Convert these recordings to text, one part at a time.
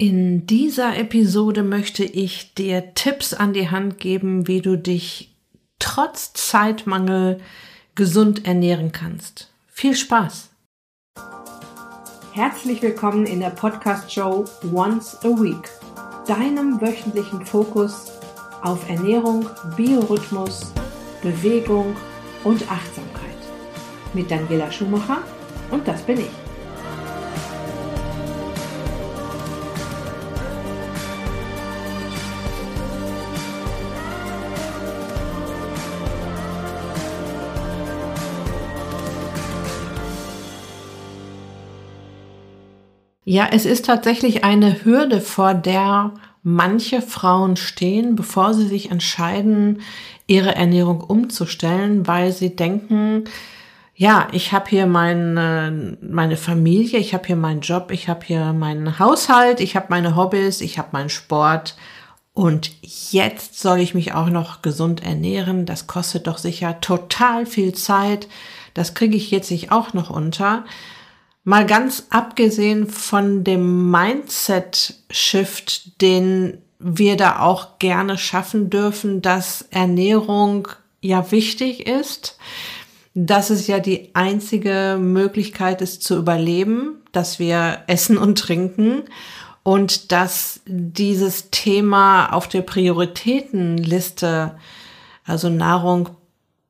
In dieser Episode möchte ich dir Tipps an die Hand geben, wie du dich trotz Zeitmangel gesund ernähren kannst. Viel Spaß! Herzlich willkommen in der Podcast-Show Once a Week, deinem wöchentlichen Fokus auf Ernährung, Biorhythmus, Bewegung und Achtsamkeit. Mit Daniela Schumacher und das bin ich. Ja, es ist tatsächlich eine Hürde, vor der manche Frauen stehen, bevor sie sich entscheiden, ihre Ernährung umzustellen, weil sie denken, ja, ich habe hier meine, meine Familie, ich habe hier meinen Job, ich habe hier meinen Haushalt, ich habe meine Hobbys, ich habe meinen Sport und jetzt soll ich mich auch noch gesund ernähren. Das kostet doch sicher total viel Zeit. Das kriege ich jetzt nicht auch noch unter. Mal ganz abgesehen von dem Mindset-Shift, den wir da auch gerne schaffen dürfen, dass Ernährung ja wichtig ist, dass es ja die einzige Möglichkeit ist zu überleben, dass wir essen und trinken und dass dieses Thema auf der Prioritätenliste, also Nahrung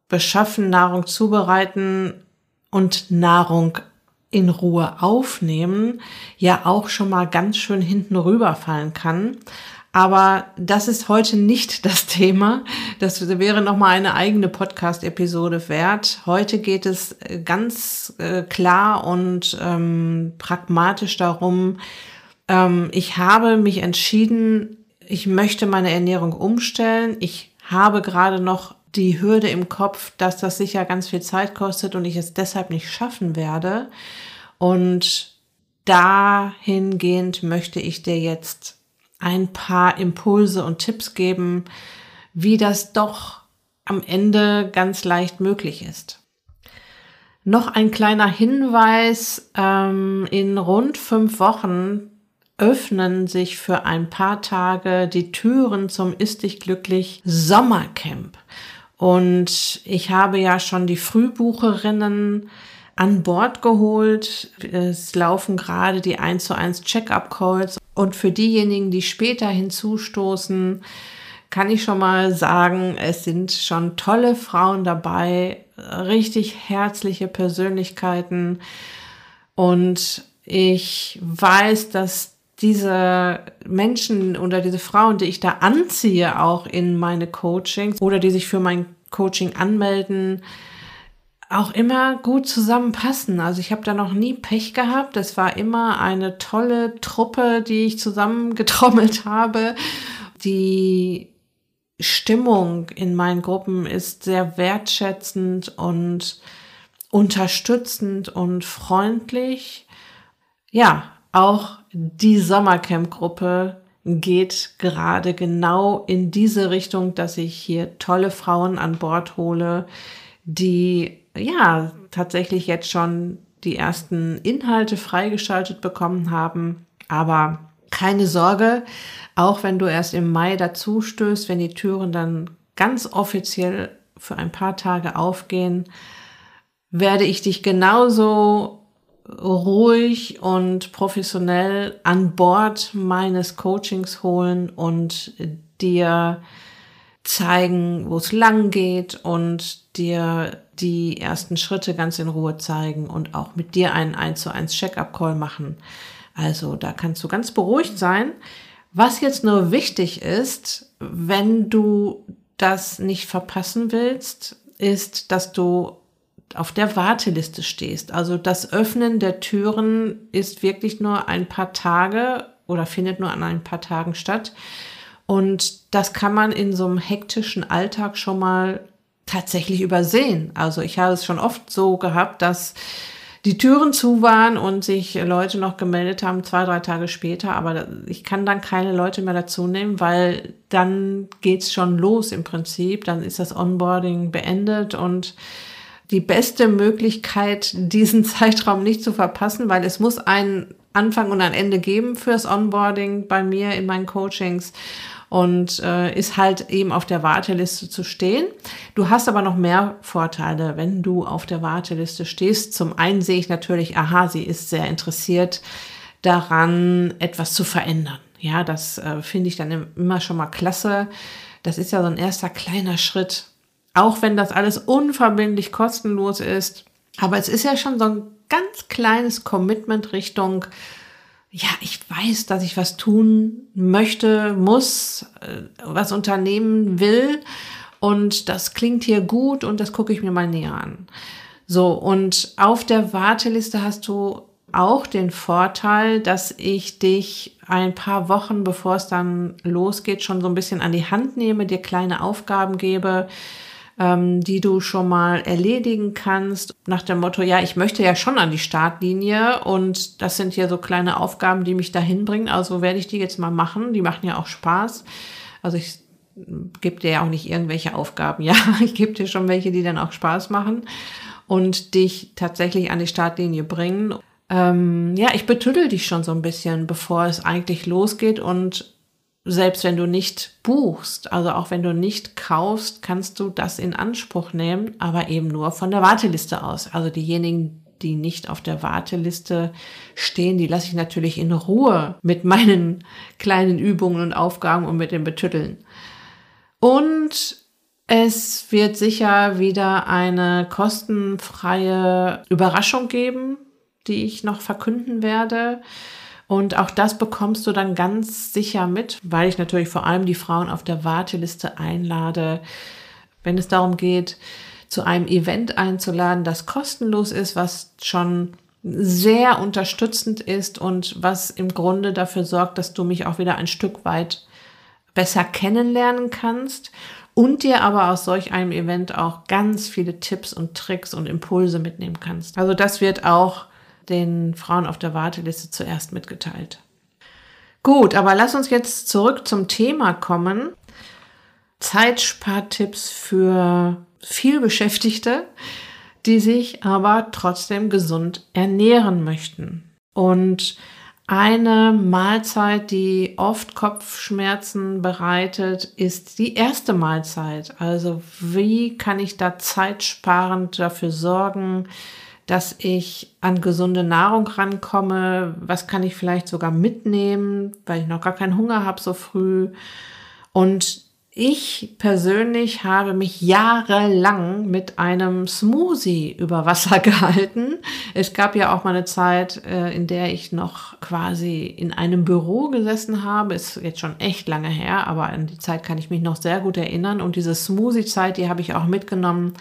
beschaffen, Nahrung zubereiten und Nahrung in Ruhe aufnehmen, ja auch schon mal ganz schön hinten rüberfallen kann. Aber das ist heute nicht das Thema. Das wäre nochmal eine eigene Podcast-Episode wert. Heute geht es äh, ganz äh, klar und ähm, pragmatisch darum, ähm, ich habe mich entschieden, ich möchte meine Ernährung umstellen. Ich habe gerade noch die Hürde im Kopf, dass das sicher ganz viel Zeit kostet und ich es deshalb nicht schaffen werde. Und dahingehend möchte ich dir jetzt ein paar Impulse und Tipps geben, wie das doch am Ende ganz leicht möglich ist. Noch ein kleiner Hinweis, ähm, in rund fünf Wochen öffnen sich für ein paar Tage die Türen zum Ist dich glücklich Sommercamp. Und ich habe ja schon die Frühbucherinnen an Bord geholt. Es laufen gerade die 1 zu 1 Check-up-Calls. Und für diejenigen, die später hinzustoßen, kann ich schon mal sagen, es sind schon tolle Frauen dabei, richtig herzliche Persönlichkeiten. Und ich weiß, dass diese Menschen oder diese Frauen, die ich da anziehe, auch in meine Coachings oder die sich für mein Coaching anmelden, auch immer gut zusammenpassen. Also ich habe da noch nie Pech gehabt. Es war immer eine tolle Truppe, die ich zusammengetrommelt habe. Die Stimmung in meinen Gruppen ist sehr wertschätzend und unterstützend und freundlich. Ja, auch die Sommercamp-Gruppe geht gerade genau in diese Richtung, dass ich hier tolle Frauen an Bord hole, die ja tatsächlich jetzt schon die ersten Inhalte freigeschaltet bekommen haben. Aber keine Sorge, auch wenn du erst im Mai dazu stößt, wenn die Türen dann ganz offiziell für ein paar Tage aufgehen, werde ich dich genauso ruhig und professionell an Bord meines Coachings holen und dir zeigen, wo es lang geht und dir die ersten Schritte ganz in Ruhe zeigen und auch mit dir einen 1 zu 1 Check-up-Call machen. Also da kannst du ganz beruhigt sein. Was jetzt nur wichtig ist, wenn du das nicht verpassen willst, ist, dass du auf der Warteliste stehst. Also das Öffnen der Türen ist wirklich nur ein paar Tage oder findet nur an ein paar Tagen statt. Und das kann man in so einem hektischen Alltag schon mal tatsächlich übersehen. Also ich habe es schon oft so gehabt, dass die Türen zu waren und sich Leute noch gemeldet haben, zwei, drei Tage später. Aber ich kann dann keine Leute mehr dazu nehmen, weil dann geht's schon los im Prinzip. Dann ist das Onboarding beendet und die beste Möglichkeit, diesen Zeitraum nicht zu verpassen, weil es muss ein Anfang und ein Ende geben fürs Onboarding bei mir in meinen Coachings und äh, ist halt eben auf der Warteliste zu stehen. Du hast aber noch mehr Vorteile, wenn du auf der Warteliste stehst. Zum einen sehe ich natürlich, aha, sie ist sehr interessiert daran, etwas zu verändern. Ja, das äh, finde ich dann immer schon mal klasse. Das ist ja so ein erster kleiner Schritt. Auch wenn das alles unverbindlich kostenlos ist. Aber es ist ja schon so ein ganz kleines Commitment Richtung ja, ich weiß, dass ich was tun möchte, muss, äh, was unternehmen will. Und das klingt hier gut und das gucke ich mir mal näher an. So, und auf der Warteliste hast du auch den Vorteil, dass ich dich ein paar Wochen, bevor es dann losgeht, schon so ein bisschen an die Hand nehme, dir kleine Aufgaben gebe, ähm, die du schon mal erledigen kannst, nach dem Motto, ja, ich möchte ja schon an die Startlinie und das sind hier so kleine Aufgaben, die mich dahin bringen, also werde ich die jetzt mal machen, die machen ja auch Spaß. Also ich gebe dir ja auch nicht irgendwelche Aufgaben, ja, ich gebe dir schon welche, die dann auch Spaß machen und dich tatsächlich an die Startlinie bringen. Ähm, ja, ich betüdel dich schon so ein bisschen, bevor es eigentlich losgeht und selbst wenn du nicht buchst, also auch wenn du nicht kaufst, kannst du das in Anspruch nehmen, aber eben nur von der Warteliste aus. Also diejenigen, die nicht auf der Warteliste stehen, die lasse ich natürlich in Ruhe mit meinen kleinen Übungen und Aufgaben und mit dem Betütteln. Und es wird sicher wieder eine kostenfreie Überraschung geben, die ich noch verkünden werde. Und auch das bekommst du dann ganz sicher mit, weil ich natürlich vor allem die Frauen auf der Warteliste einlade, wenn es darum geht, zu einem Event einzuladen, das kostenlos ist, was schon sehr unterstützend ist und was im Grunde dafür sorgt, dass du mich auch wieder ein Stück weit besser kennenlernen kannst und dir aber aus solch einem Event auch ganz viele Tipps und Tricks und Impulse mitnehmen kannst. Also das wird auch den Frauen auf der Warteliste zuerst mitgeteilt. Gut, aber lass uns jetzt zurück zum Thema kommen. Zeitspartipps für vielbeschäftigte, die sich aber trotzdem gesund ernähren möchten. Und eine Mahlzeit, die oft Kopfschmerzen bereitet, ist die erste Mahlzeit. Also wie kann ich da zeitsparend dafür sorgen, dass ich an gesunde Nahrung rankomme. Was kann ich vielleicht sogar mitnehmen, weil ich noch gar keinen Hunger habe so früh. Und ich persönlich habe mich jahrelang mit einem Smoothie über Wasser gehalten. Es gab ja auch mal eine Zeit, äh, in der ich noch quasi in einem Büro gesessen habe. Ist jetzt schon echt lange her, aber an die Zeit kann ich mich noch sehr gut erinnern. Und diese Smoothie-Zeit, die habe ich auch mitgenommen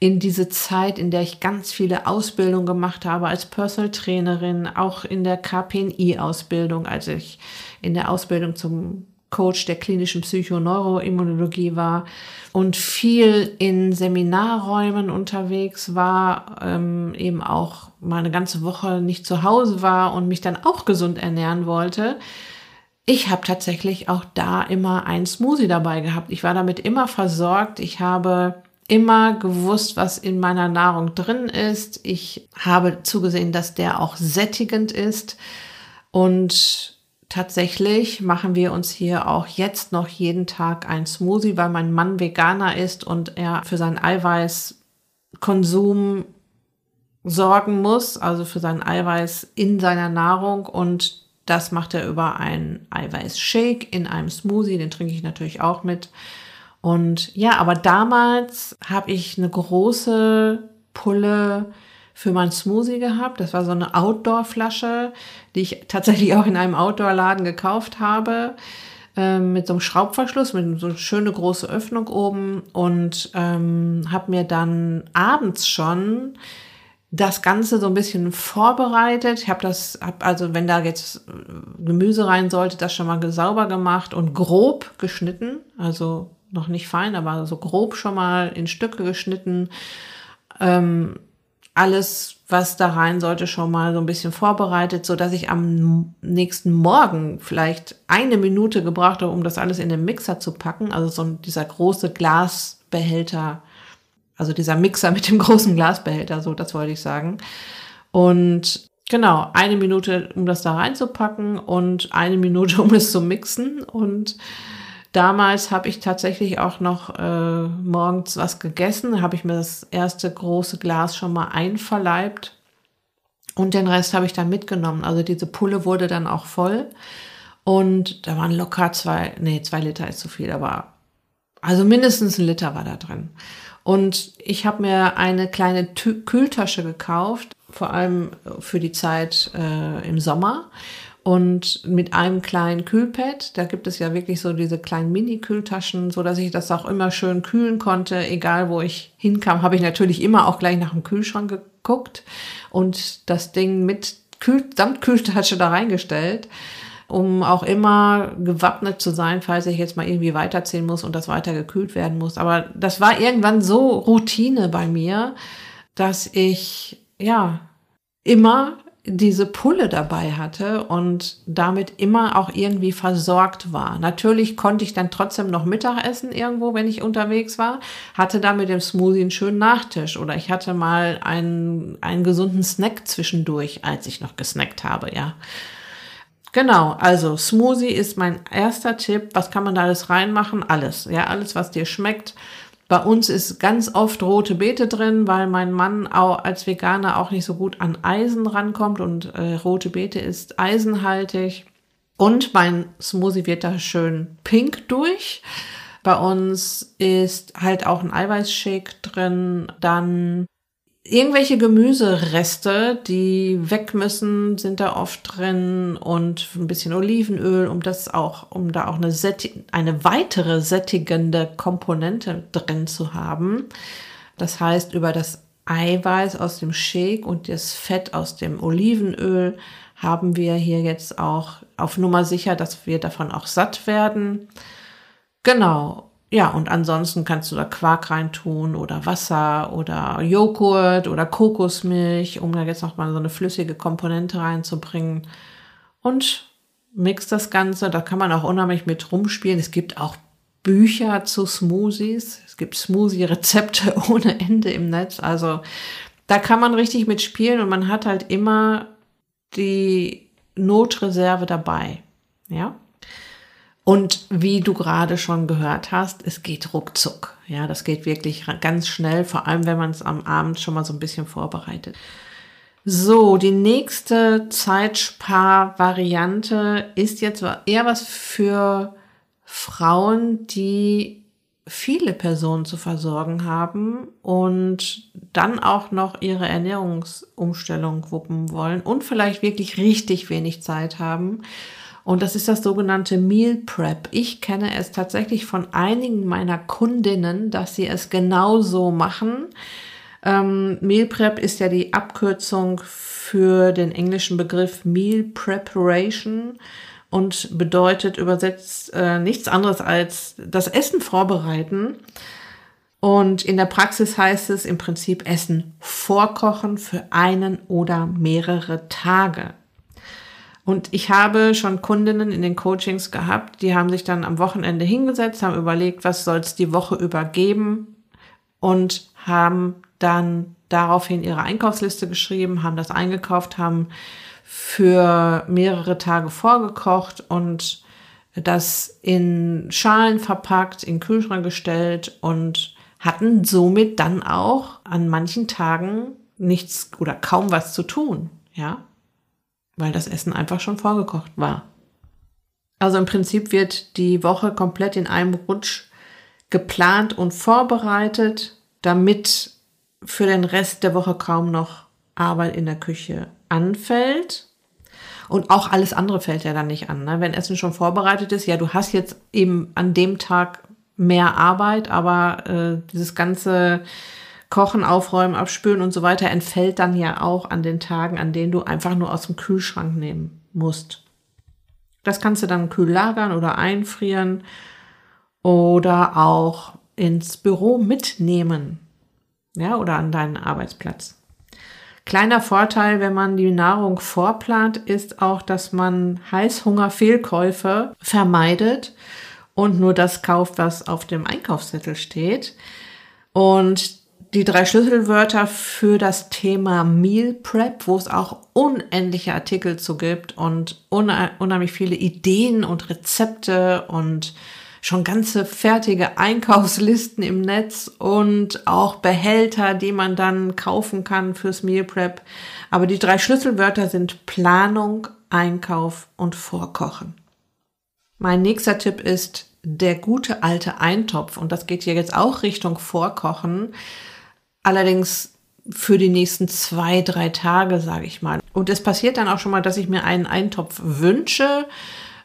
in diese Zeit, in der ich ganz viele Ausbildungen gemacht habe als Personal Trainerin, auch in der KPNI-Ausbildung, als ich in der Ausbildung zum Coach der klinischen Psychoneuroimmunologie war und viel in Seminarräumen unterwegs war, ähm, eben auch mal eine ganze Woche nicht zu Hause war und mich dann auch gesund ernähren wollte. Ich habe tatsächlich auch da immer ein Smoothie dabei gehabt. Ich war damit immer versorgt. Ich habe immer gewusst, was in meiner Nahrung drin ist. Ich habe zugesehen, dass der auch sättigend ist. Und tatsächlich machen wir uns hier auch jetzt noch jeden Tag ein Smoothie, weil mein Mann Veganer ist und er für seinen Eiweißkonsum sorgen muss, also für seinen Eiweiß in seiner Nahrung und das macht er über einen Eiweißshake in einem Smoothie, den trinke ich natürlich auch mit. Und ja, aber damals habe ich eine große Pulle für mein Smoothie gehabt. Das war so eine Outdoor-Flasche, die ich tatsächlich auch in einem Outdoor-Laden gekauft habe. Ähm, mit so einem Schraubverschluss, mit so einer schöne große Öffnung oben und ähm, habe mir dann abends schon das Ganze so ein bisschen vorbereitet. Ich habe das, hab also wenn da jetzt Gemüse rein sollte, das schon mal sauber gemacht und grob geschnitten. Also noch nicht fein, aber so grob schon mal in Stücke geschnitten. Ähm, alles, was da rein sollte, schon mal so ein bisschen vorbereitet, so dass ich am nächsten Morgen vielleicht eine Minute gebraucht habe, um das alles in den Mixer zu packen. Also so dieser große Glasbehälter, also dieser Mixer mit dem großen Glasbehälter, so das wollte ich sagen. Und Genau, eine Minute, um das da reinzupacken und eine Minute, um es zu mixen. Und damals habe ich tatsächlich auch noch äh, morgens was gegessen, habe ich mir das erste große Glas schon mal einverleibt und den Rest habe ich dann mitgenommen. Also diese Pulle wurde dann auch voll und da waren locker zwei, nee, zwei Liter ist zu viel, aber also mindestens ein Liter war da drin. Und ich habe mir eine kleine Tü Kühltasche gekauft, vor allem für die Zeit äh, im Sommer. Und mit einem kleinen Kühlpad, da gibt es ja wirklich so diese kleinen Mini-Kühltaschen, so dass ich das auch immer schön kühlen konnte, egal wo ich hinkam, habe ich natürlich immer auch gleich nach dem Kühlschrank geguckt und das Ding mit Kühl samt Kühltasche da reingestellt um auch immer gewappnet zu sein, falls ich jetzt mal irgendwie weiterziehen muss und das weiter gekühlt werden muss. Aber das war irgendwann so Routine bei mir, dass ich ja immer diese Pulle dabei hatte und damit immer auch irgendwie versorgt war. Natürlich konnte ich dann trotzdem noch Mittag essen irgendwo, wenn ich unterwegs war, hatte da mit dem Smoothie einen schönen Nachtisch oder ich hatte mal einen, einen gesunden Snack zwischendurch, als ich noch gesnackt habe, ja. Genau, also Smoothie ist mein erster Tipp. Was kann man da alles reinmachen? Alles, ja, alles, was dir schmeckt. Bei uns ist ganz oft rote Beete drin, weil mein Mann auch als Veganer auch nicht so gut an Eisen rankommt und äh, rote Beete ist eisenhaltig. Und mein Smoothie wird da schön pink durch. Bei uns ist halt auch ein Eiweißshake drin, dann Irgendwelche Gemüsereste, die weg müssen, sind da oft drin und ein bisschen Olivenöl, um das auch, um da auch eine, eine weitere sättigende Komponente drin zu haben. Das heißt, über das Eiweiß aus dem Shake und das Fett aus dem Olivenöl haben wir hier jetzt auch auf Nummer sicher, dass wir davon auch satt werden. Genau. Ja, und ansonsten kannst du da Quark reintun oder Wasser oder Joghurt oder Kokosmilch, um da jetzt nochmal so eine flüssige Komponente reinzubringen. Und mix das Ganze. Da kann man auch unheimlich mit rumspielen. Es gibt auch Bücher zu Smoothies. Es gibt Smoothie-Rezepte ohne Ende im Netz. Also da kann man richtig mitspielen und man hat halt immer die Notreserve dabei. Ja. Und wie du gerade schon gehört hast, es geht ruckzuck. Ja, das geht wirklich ganz schnell, vor allem wenn man es am Abend schon mal so ein bisschen vorbereitet. So, die nächste Zeitspar-Variante ist jetzt eher was für Frauen, die viele Personen zu versorgen haben und dann auch noch ihre Ernährungsumstellung wuppen wollen und vielleicht wirklich richtig wenig Zeit haben und das ist das sogenannte Meal Prep. Ich kenne es tatsächlich von einigen meiner Kundinnen, dass sie es genauso machen. Ähm, Meal Prep ist ja die Abkürzung für den englischen Begriff Meal Preparation und bedeutet übersetzt äh, nichts anderes als das Essen vorbereiten. Und in der Praxis heißt es im Prinzip Essen vorkochen für einen oder mehrere Tage. Und ich habe schon Kundinnen in den Coachings gehabt, die haben sich dann am Wochenende hingesetzt, haben überlegt, was soll es die Woche übergeben und haben dann daraufhin ihre Einkaufsliste geschrieben, haben das eingekauft, haben für mehrere Tage vorgekocht und das in Schalen verpackt, in Kühlschrank gestellt und hatten somit dann auch an manchen Tagen nichts oder kaum was zu tun, ja weil das Essen einfach schon vorgekocht war. Also im Prinzip wird die Woche komplett in einem Rutsch geplant und vorbereitet, damit für den Rest der Woche kaum noch Arbeit in der Küche anfällt. Und auch alles andere fällt ja dann nicht an. Ne? Wenn Essen schon vorbereitet ist, ja, du hast jetzt eben an dem Tag mehr Arbeit, aber äh, dieses ganze Kochen, Aufräumen, Abspülen und so weiter entfällt dann ja auch an den Tagen, an denen du einfach nur aus dem Kühlschrank nehmen musst. Das kannst du dann kühl lagern oder einfrieren oder auch ins Büro mitnehmen. Ja, oder an deinen Arbeitsplatz. Kleiner Vorteil, wenn man die Nahrung vorplant, ist auch, dass man Heißhunger-Fehlkäufe vermeidet und nur das kauft, was auf dem Einkaufszettel steht. Und die drei Schlüsselwörter für das Thema Meal Prep, wo es auch unendliche Artikel zu gibt und unheimlich viele Ideen und Rezepte und schon ganze fertige Einkaufslisten im Netz und auch Behälter, die man dann kaufen kann fürs Meal Prep. Aber die drei Schlüsselwörter sind Planung, Einkauf und Vorkochen. Mein nächster Tipp ist der gute alte Eintopf und das geht hier jetzt auch Richtung Vorkochen. Allerdings für die nächsten zwei, drei Tage, sage ich mal. Und es passiert dann auch schon mal, dass ich mir einen Eintopf wünsche,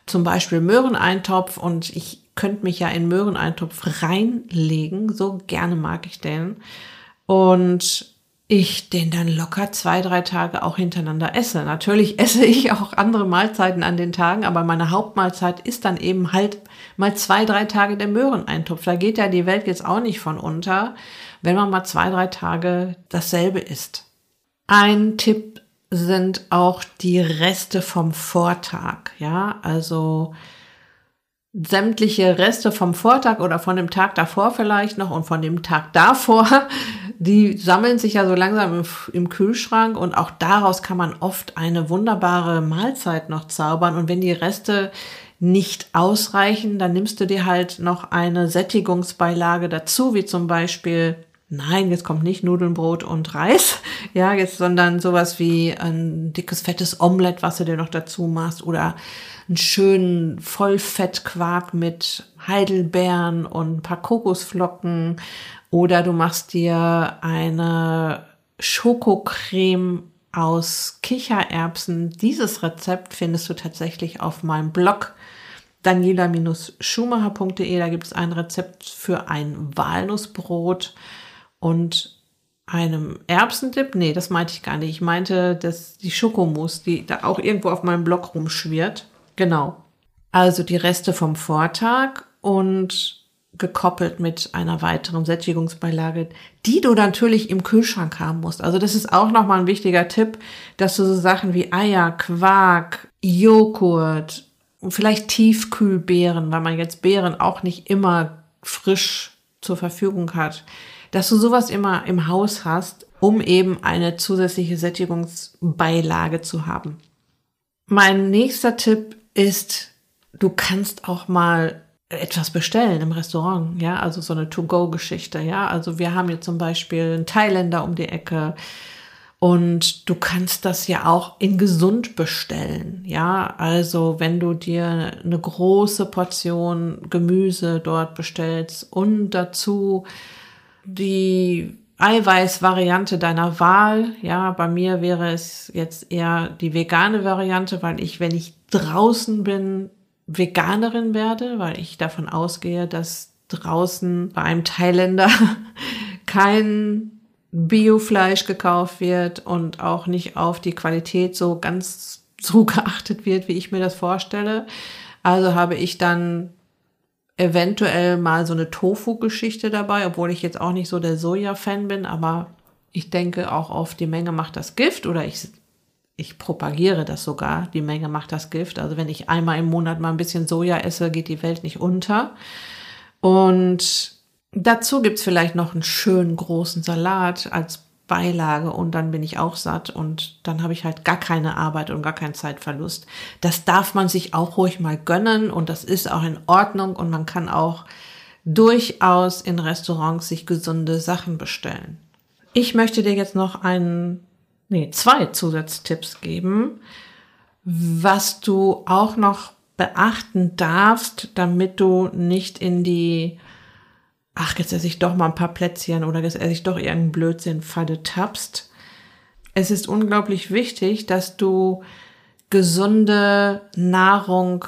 zum Beispiel Möhreneintopf und ich könnte mich ja in Möhreneintopf reinlegen, so gerne mag ich den. Und ich den dann locker zwei, drei Tage auch hintereinander esse. Natürlich esse ich auch andere Mahlzeiten an den Tagen, aber meine Hauptmahlzeit ist dann eben halt mal zwei, drei Tage der Möhreneintopf. Da geht ja die Welt jetzt auch nicht von unter, wenn man mal zwei, drei Tage dasselbe isst. Ein Tipp sind auch die Reste vom Vortag. Ja, also sämtliche Reste vom Vortag oder von dem Tag davor vielleicht noch und von dem Tag davor, die sammeln sich ja so langsam im, im, Kühlschrank und auch daraus kann man oft eine wunderbare Mahlzeit noch zaubern. Und wenn die Reste nicht ausreichen, dann nimmst du dir halt noch eine Sättigungsbeilage dazu, wie zum Beispiel Nein, jetzt kommt nicht Nudeln, Brot und Reis, ja, jetzt, sondern sowas wie ein dickes, fettes Omelett, was du dir noch dazu machst oder einen schönen Vollfettquark mit Heidelbeeren und ein paar Kokosflocken oder du machst dir eine Schokocreme aus Kichererbsen. Dieses Rezept findest du tatsächlich auf meinem Blog daniela-schumacher.de. Da gibt es ein Rezept für ein Walnussbrot und einem Erbsendip. Nee, das meinte ich gar nicht. Ich meinte dass die Schokomousse, die da auch irgendwo auf meinem Blog rumschwirrt. Genau. Also die Reste vom Vortag und gekoppelt mit einer weiteren Sättigungsbeilage, die du natürlich im Kühlschrank haben musst. Also das ist auch nochmal ein wichtiger Tipp, dass du so Sachen wie Eier, Quark, Joghurt und vielleicht Tiefkühlbeeren, weil man jetzt Beeren auch nicht immer frisch zur Verfügung hat, dass du sowas immer im Haus hast, um eben eine zusätzliche Sättigungsbeilage zu haben. Mein nächster Tipp ist, du kannst auch mal etwas bestellen im Restaurant, ja, also so eine To-Go-Geschichte, ja. Also wir haben hier zum Beispiel einen Thailänder um die Ecke und du kannst das ja auch in gesund bestellen, ja. Also wenn du dir eine große Portion Gemüse dort bestellst und dazu die Eiweißvariante deiner Wahl. Ja, bei mir wäre es jetzt eher die vegane Variante, weil ich, wenn ich draußen bin, Veganerin werde, weil ich davon ausgehe, dass draußen bei einem Thailänder kein Biofleisch gekauft wird und auch nicht auf die Qualität so ganz so geachtet wird, wie ich mir das vorstelle. Also habe ich dann eventuell mal so eine Tofu-Geschichte dabei, obwohl ich jetzt auch nicht so der Soja-Fan bin, aber ich denke auch auf die Menge macht das Gift oder ich, ich propagiere das sogar, die Menge macht das Gift. Also wenn ich einmal im Monat mal ein bisschen Soja esse, geht die Welt nicht unter. Und dazu gibt's vielleicht noch einen schönen großen Salat als Beilage und dann bin ich auch satt und dann habe ich halt gar keine Arbeit und gar keinen Zeitverlust. Das darf man sich auch ruhig mal gönnen und das ist auch in Ordnung und man kann auch durchaus in Restaurants sich gesunde Sachen bestellen. Ich möchte dir jetzt noch einen, nee, zwei Zusatztipps geben, was du auch noch beachten darfst, damit du nicht in die ach, jetzt esse ich doch mal ein paar Plätzchen oder jetzt esse ich doch irgendeinen Blödsinn, Falle tappst. Es ist unglaublich wichtig, dass du gesunde Nahrung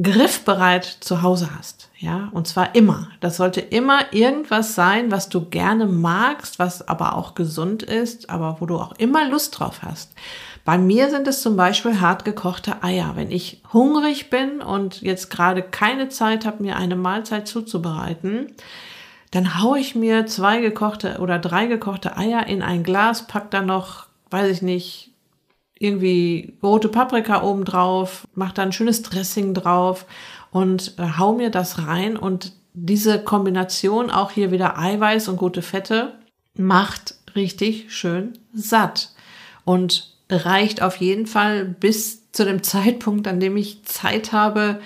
griffbereit zu Hause hast. Ja, und zwar immer. Das sollte immer irgendwas sein, was du gerne magst, was aber auch gesund ist, aber wo du auch immer Lust drauf hast. Bei mir sind es zum Beispiel hart gekochte Eier. Wenn ich hungrig bin und jetzt gerade keine Zeit habe, mir eine Mahlzeit zuzubereiten, dann haue ich mir zwei gekochte oder drei gekochte Eier in ein Glas, pack da noch, weiß ich nicht, irgendwie rote Paprika oben drauf, mach da ein schönes Dressing drauf und äh, hau mir das rein und diese Kombination auch hier wieder Eiweiß und gute Fette macht richtig schön satt und reicht auf jeden Fall bis zu dem Zeitpunkt, an dem ich Zeit habe,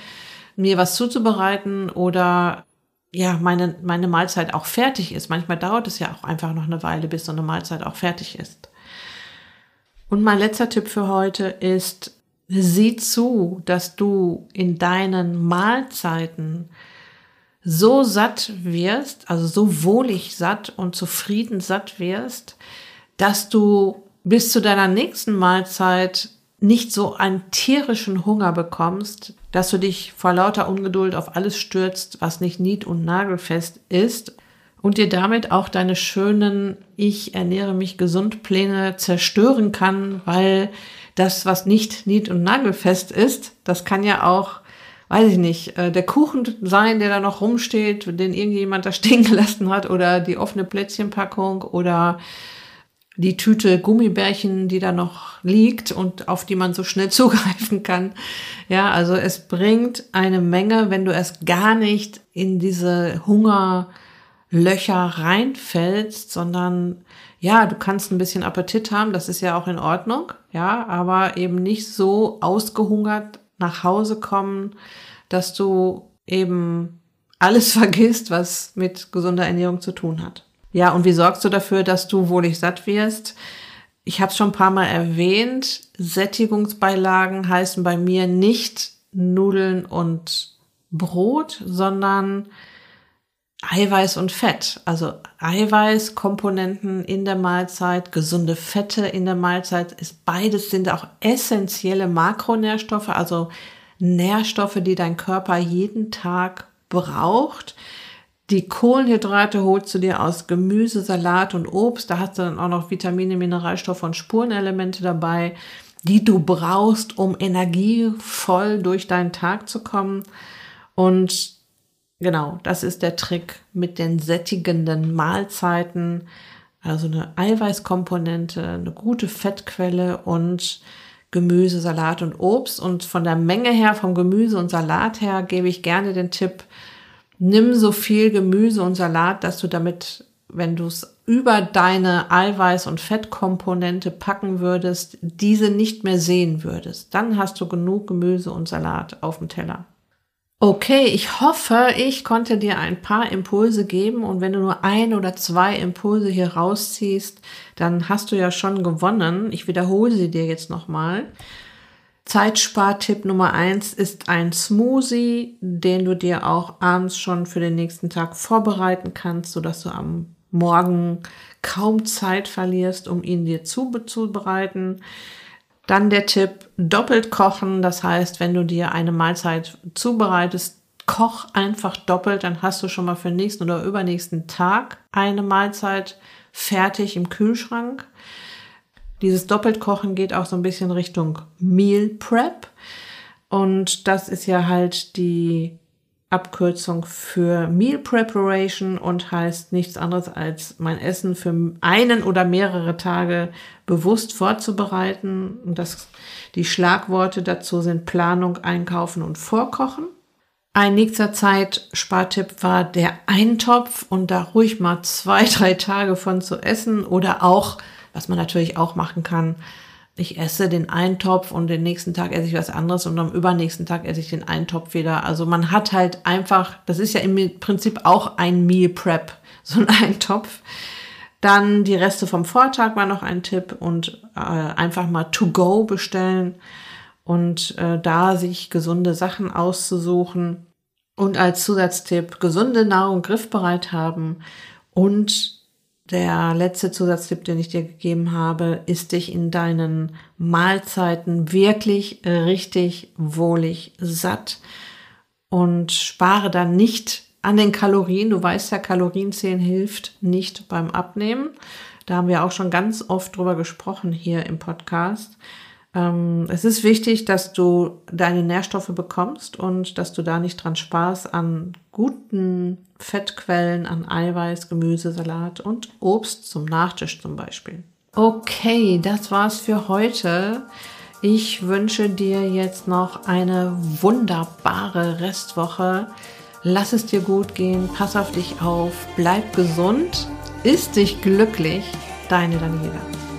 mir was zuzubereiten oder ja, meine, meine Mahlzeit auch fertig ist. Manchmal dauert es ja auch einfach noch eine Weile, bis so eine Mahlzeit auch fertig ist. Und mein letzter Tipp für heute ist, sieh zu, dass du in deinen Mahlzeiten so satt wirst, also so wohlig satt und zufrieden satt wirst, dass du bis zu deiner nächsten Mahlzeit nicht so einen tierischen Hunger bekommst, dass du dich vor lauter Ungeduld auf alles stürzt, was nicht nied- und nagelfest ist und dir damit auch deine schönen Ich ernähre mich gesund Pläne zerstören kann, weil das, was nicht nied- und nagelfest ist, das kann ja auch, weiß ich nicht, äh, der Kuchen sein, der da noch rumsteht, den irgendjemand da stehen gelassen hat oder die offene Plätzchenpackung oder die Tüte Gummibärchen, die da noch liegt und auf die man so schnell zugreifen kann. Ja, also es bringt eine Menge, wenn du es gar nicht in diese Hungerlöcher reinfällst, sondern ja, du kannst ein bisschen Appetit haben, das ist ja auch in Ordnung, ja, aber eben nicht so ausgehungert nach Hause kommen, dass du eben alles vergisst, was mit gesunder Ernährung zu tun hat. Ja, und wie sorgst du dafür, dass du wohlig satt wirst? Ich habe es schon ein paar Mal erwähnt. Sättigungsbeilagen heißen bei mir nicht Nudeln und Brot, sondern Eiweiß und Fett. Also Eiweißkomponenten in der Mahlzeit, gesunde Fette in der Mahlzeit ist beides sind auch essentielle Makronährstoffe, also Nährstoffe, die dein Körper jeden Tag braucht. Die Kohlenhydrate holst du dir aus Gemüse, Salat und Obst. Da hast du dann auch noch Vitamine, Mineralstoffe und Spurenelemente dabei, die du brauchst, um energievoll durch deinen Tag zu kommen. Und genau, das ist der Trick mit den sättigenden Mahlzeiten. Also eine Eiweißkomponente, eine gute Fettquelle und Gemüse, Salat und Obst. Und von der Menge her, vom Gemüse und Salat her, gebe ich gerne den Tipp, nimm so viel Gemüse und Salat, dass du damit, wenn du es über deine Eiweiß- und Fettkomponente packen würdest, diese nicht mehr sehen würdest. Dann hast du genug Gemüse und Salat auf dem Teller. Okay, ich hoffe, ich konnte dir ein paar Impulse geben und wenn du nur ein oder zwei Impulse hier rausziehst, dann hast du ja schon gewonnen. Ich wiederhole sie dir jetzt nochmal. Zeitspartipp Nummer eins ist ein Smoothie, den du dir auch abends schon für den nächsten Tag vorbereiten kannst, sodass du am Morgen kaum Zeit verlierst, um ihn dir zuzubereiten. Dann der Tipp, doppelt kochen. Das heißt, wenn du dir eine Mahlzeit zubereitest, koch einfach doppelt, dann hast du schon mal für den nächsten oder übernächsten Tag eine Mahlzeit fertig im Kühlschrank. Dieses Doppeltkochen geht auch so ein bisschen Richtung Meal Prep. Und das ist ja halt die Abkürzung für Meal Preparation und heißt nichts anderes als mein Essen für einen oder mehrere Tage bewusst vorzubereiten. Und das, die Schlagworte dazu sind Planung, Einkaufen und Vorkochen. Ein nächster Zeit-Spartipp war der Eintopf und da ruhig mal zwei, drei Tage von zu essen oder auch was man natürlich auch machen kann, ich esse den Eintopf und den nächsten Tag esse ich was anderes und am übernächsten Tag esse ich den Eintopf wieder. Also man hat halt einfach, das ist ja im Prinzip auch ein Meal Prep, so ein Eintopf. Dann die Reste vom Vortag war noch ein Tipp und äh, einfach mal to go bestellen und äh, da sich gesunde Sachen auszusuchen und als Zusatztipp gesunde Nahrung griffbereit haben und der letzte Zusatztipp, den ich dir gegeben habe, ist dich in deinen Mahlzeiten wirklich richtig wohlig satt und spare dann nicht an den Kalorien. Du weißt ja, Kalorienzählen hilft nicht beim Abnehmen. Da haben wir auch schon ganz oft drüber gesprochen hier im Podcast. Ähm, es ist wichtig, dass du deine Nährstoffe bekommst und dass du da nicht dran sparst an guten Fettquellen, an Eiweiß, Gemüse, Salat und Obst zum Nachtisch zum Beispiel. Okay, das war's für heute. Ich wünsche dir jetzt noch eine wunderbare Restwoche. Lass es dir gut gehen, pass auf dich auf, bleib gesund ist dich glücklich, deine Daniela.